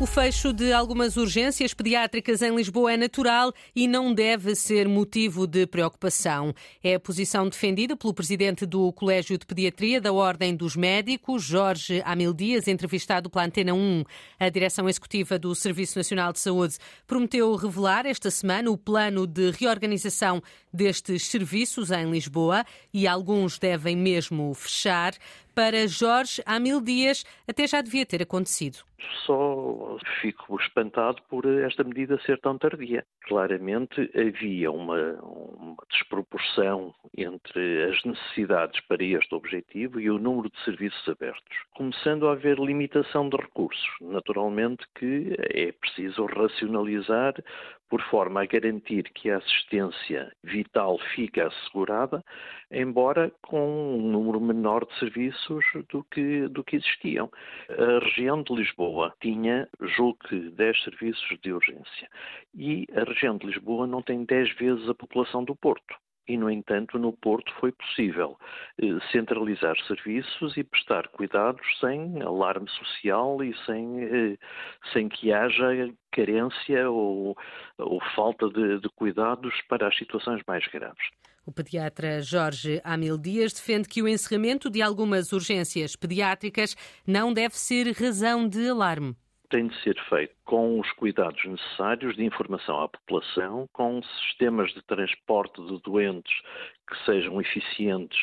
O fecho de algumas urgências pediátricas em Lisboa é natural e não deve ser motivo de preocupação. É a posição defendida pelo presidente do Colégio de Pediatria da Ordem dos Médicos, Jorge Amil Dias, entrevistado pela Antena 1. A direção executiva do Serviço Nacional de Saúde prometeu revelar esta semana o plano de reorganização destes serviços em Lisboa e alguns devem mesmo fechar. Para Jorge Amil Dias, até já devia ter acontecido. Só fico espantado por esta medida ser tão tardia. Claramente havia uma, uma, desproporção entre as necessidades para este objetivo e o número de serviços abertos, começando a haver limitação de recursos. Naturalmente que é preciso racionalizar por forma a garantir que a assistência vital fica assegurada, embora com um número menor de serviços do que, do que existiam. A região de Lisboa tinha, julgo que, 10 serviços de urgência e a região de Lisboa não tem 10 vezes a população do Porto e, no entanto, no Porto foi possível eh, centralizar serviços e prestar cuidados sem alarme social e sem, eh, sem que haja carência ou, ou falta de, de cuidados para as situações mais graves. O pediatra Jorge Amil Dias defende que o encerramento de algumas urgências pediátricas não deve ser razão de alarme tem de ser feito com os cuidados necessários de informação à população, com sistemas de transporte de doentes que sejam eficientes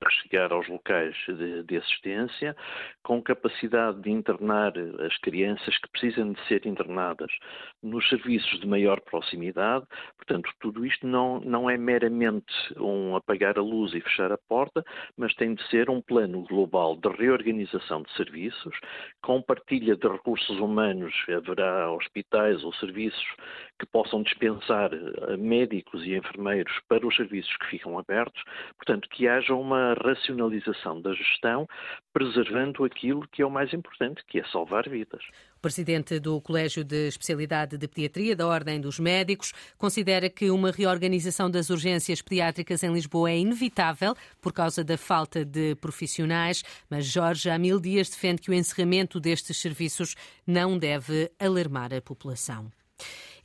para chegar aos locais de, de, assistência, com capacidade de internar as crianças que precisam de ser internadas nos serviços de maior proximidade. Portanto, tudo isto não, não é meramente um apagar a luz e fechar a porta, mas tem de ser um plano global de reorganização de serviços, com partilha de recursos humanos, haverá hospitais ou serviços que possam dispensar eh, médicos e enfermeiros para os serviços que ficam abertos, portanto, que haja uma racionalização da gestão, preservando aquilo que é o mais importante, que é salvar vidas. O presidente do Colégio de Especialidade de Pediatria da Ordem dos Médicos considera que uma reorganização das urgências pediátricas em Lisboa é inevitável por causa da falta de profissionais, mas Jorge Amil Dias defende que o encerramento destes serviços não deve alarmar a população.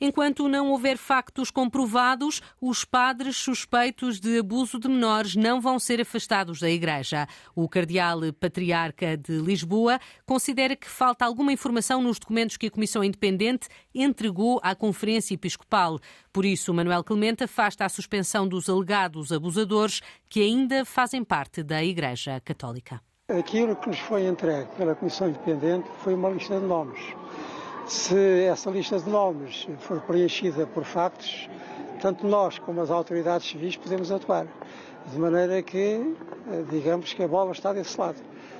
Enquanto não houver factos comprovados, os padres suspeitos de abuso de menores não vão ser afastados da Igreja. O cardeal patriarca de Lisboa considera que falta alguma informação nos documentos que a Comissão Independente entregou à Conferência Episcopal. Por isso, Manuel Clemente afasta a suspensão dos alegados abusadores que ainda fazem parte da Igreja Católica. Aquilo que nos foi entregue pela Comissão Independente foi uma lista de nomes se essa lista de nomes for preenchida por factos, tanto nós como as autoridades civis podemos atuar. De maneira que, eh, digamos que a bola está desse lado.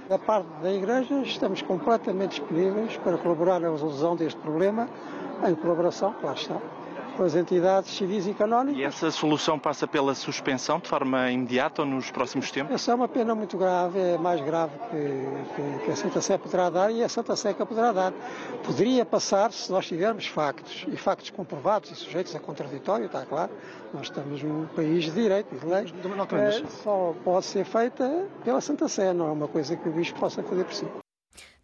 Da parte da Igreja, estamos completamente disponíveis para colaborar na resolução deste problema, em colaboração, claro está, com as entidades civis e canónicas. E essa solução passa pela suspensão de forma imediata ou nos próximos tempos? Essa é uma pena muito grave, é mais grave que, que, que a Santa Sé poderá dar e a Santa Sé que poderá dar. Poderia passar se nós tivermos factos, e factos comprovados e sujeitos a contraditório, está claro. Nós estamos num país de direito e de lei. É, só pode ser feita pela Santa Sé, não é uma coisa que o Bispo possa fazer por si.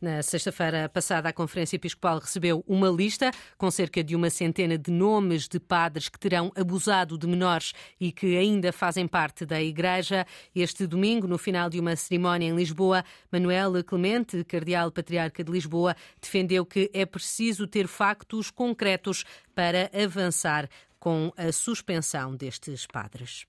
Na sexta-feira passada, a Conferência Episcopal recebeu uma lista com cerca de uma centena de nomes de padres que terão abusado de menores e que ainda fazem parte da Igreja. Este domingo, no final de uma cerimónia em Lisboa, Manuel Clemente, Cardeal Patriarca de Lisboa, defendeu que é preciso ter factos concretos para avançar com a suspensão destes padres.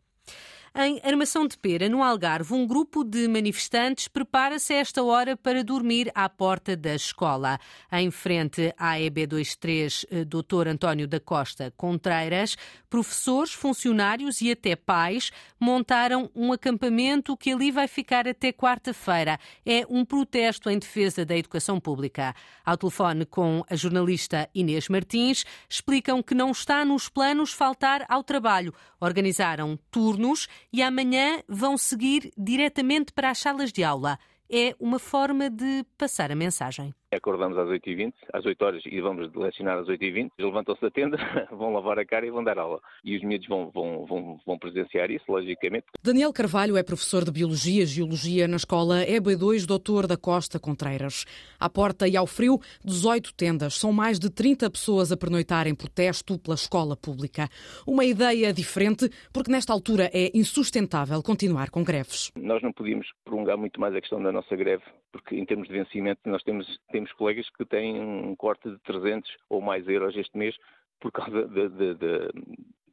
Em Armação de Pera, no Algarve, um grupo de manifestantes prepara-se a esta hora para dormir à porta da escola. Em frente à EB23, eh, Dr. António da Costa Contreiras, professores, funcionários e até pais montaram um acampamento que ali vai ficar até quarta-feira. É um protesto em defesa da educação pública. Ao telefone com a jornalista Inês Martins, explicam que não está nos planos faltar ao trabalho. Organizaram turnos e amanhã vão seguir diretamente para as salas de aula. É uma forma de passar a mensagem. Acordamos às 8h20, às 8 horas e vamos lecionar às 8h20. Eles levantam-se da tenda, vão lavar a cara e vão dar aula. E os miúdos vão, vão, vão, vão presenciar isso, logicamente. Daniel Carvalho é professor de Biologia e Geologia na escola EB2 Doutor da Costa Contreiras. À porta e ao frio, 18 tendas. São mais de 30 pessoas a pernoitar em protesto pela escola pública. Uma ideia diferente, porque nesta altura é insustentável continuar com greves. Nós não podíamos prolongar muito mais a questão da nossa greve, porque em termos de vencimento nós temos, temos colegas que têm um corte de 300 ou mais euros este mês por causa de, de, de,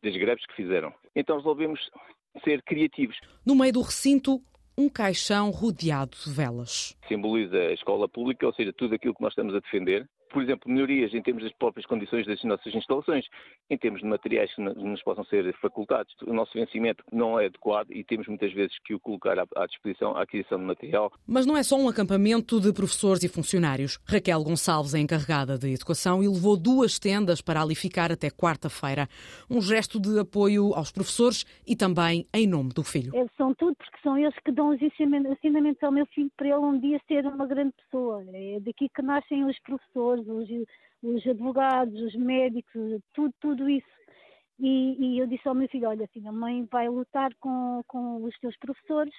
das greves que fizeram. Então resolvemos ser criativos. No meio do recinto, um caixão rodeado de velas. Simboliza a escola pública, ou seja, tudo aquilo que nós estamos a defender, por exemplo, melhorias em termos das próprias condições das nossas instalações, em termos de materiais que nos possam ser facultados. O nosso vencimento não é adequado e temos muitas vezes que o colocar à disposição à aquisição de material. Mas não é só um acampamento de professores e funcionários. Raquel Gonçalves é encarregada de educação e levou duas tendas para ali ficar até quarta-feira. Um gesto de apoio aos professores e também em nome do filho. Eles são tudo porque são eles que dão os ensinamentos ao meu filho para ele um dia ser uma grande pessoa. É daqui que nascem os professores os, os advogados, os médicos, tudo, tudo isso. E, e, eu disse ao meu filho, olha a mãe vai lutar com, com os teus professores.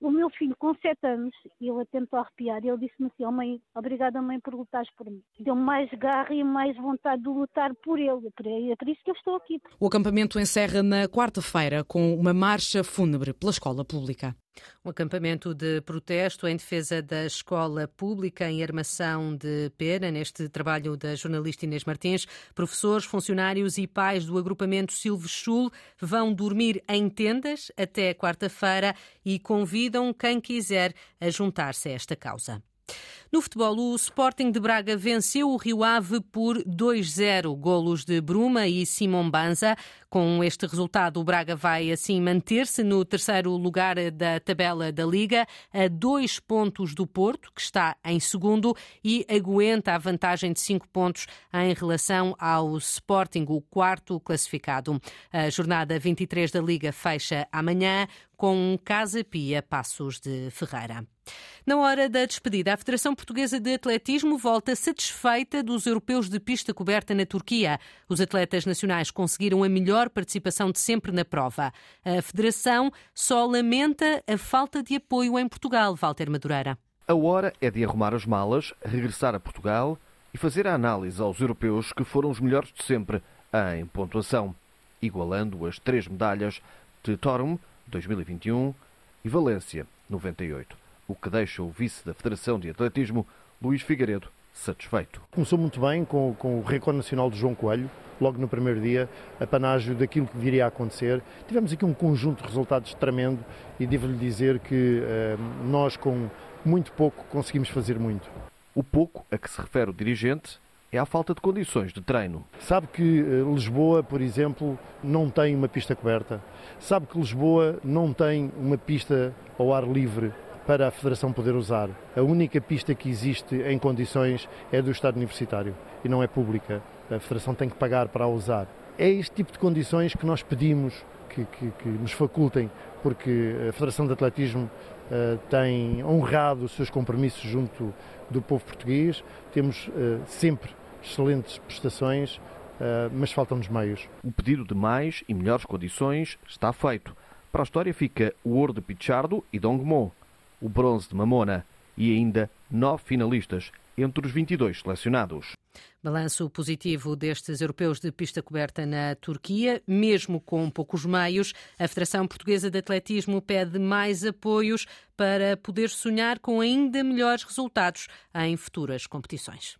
O meu filho, com sete anos, ele tentou arrepiar, ele disse-me assim, oh, mãe, obrigada mãe por lutares por mim. Deu-me mais garra e mais vontade de lutar por ele, é por isso que eu estou aqui. O acampamento encerra na quarta-feira com uma marcha fúnebre pela escola pública. Um acampamento de protesto em defesa da escola pública em armação de pena. Neste trabalho da jornalista Inês Martins, professores, funcionários e pais do agrupamento Silves Sul vão dormir em tendas até quarta-feira e convidam quem quiser a juntar-se a esta causa. No futebol, o Sporting de Braga venceu o Rio Ave por 2-0, golos de Bruma e Simon Banza. Com este resultado, o Braga vai assim manter-se no terceiro lugar da tabela da Liga, a dois pontos do Porto, que está em segundo, e aguenta a vantagem de cinco pontos em relação ao Sporting, o quarto classificado. A jornada 23 da Liga fecha amanhã com Casa Pia Passos de Ferreira. Na hora da despedida, a Federação Portuguesa de Atletismo volta satisfeita dos europeus de pista coberta na Turquia. Os atletas nacionais conseguiram a melhor participação de sempre na prova. A Federação só lamenta a falta de apoio em Portugal, Walter Madureira. A hora é de arrumar as malas, regressar a Portugal e fazer a análise aos europeus que foram os melhores de sempre em pontuação, igualando as três medalhas de Torum 2021 e Valência 98 o que deixa o vice da Federação de Atletismo, Luís Figueiredo, satisfeito. Começou muito bem com, com o recorde nacional de João Coelho, logo no primeiro dia, apanágio daquilo que viria a acontecer. Tivemos aqui um conjunto de resultados tremendo e devo-lhe dizer que eh, nós, com muito pouco, conseguimos fazer muito. O pouco a que se refere o dirigente é a falta de condições de treino. Sabe que eh, Lisboa, por exemplo, não tem uma pista coberta. Sabe que Lisboa não tem uma pista ao ar livre para a Federação poder usar. A única pista que existe em condições é do Estado Universitário e não é pública. A Federação tem que pagar para a usar. É este tipo de condições que nós pedimos que, que, que nos facultem, porque a Federação de Atletismo uh, tem honrado os seus compromissos junto do povo português. Temos uh, sempre excelentes prestações, uh, mas faltam-nos meios. O pedido de mais e melhores condições está feito. Para a história fica o ouro de Pichardo e Dongmon o bronze de Mamona e ainda nove finalistas entre os 22 selecionados. Balanço positivo destes europeus de pista coberta na Turquia, mesmo com poucos meios. A Federação Portuguesa de Atletismo pede mais apoios para poder sonhar com ainda melhores resultados em futuras competições.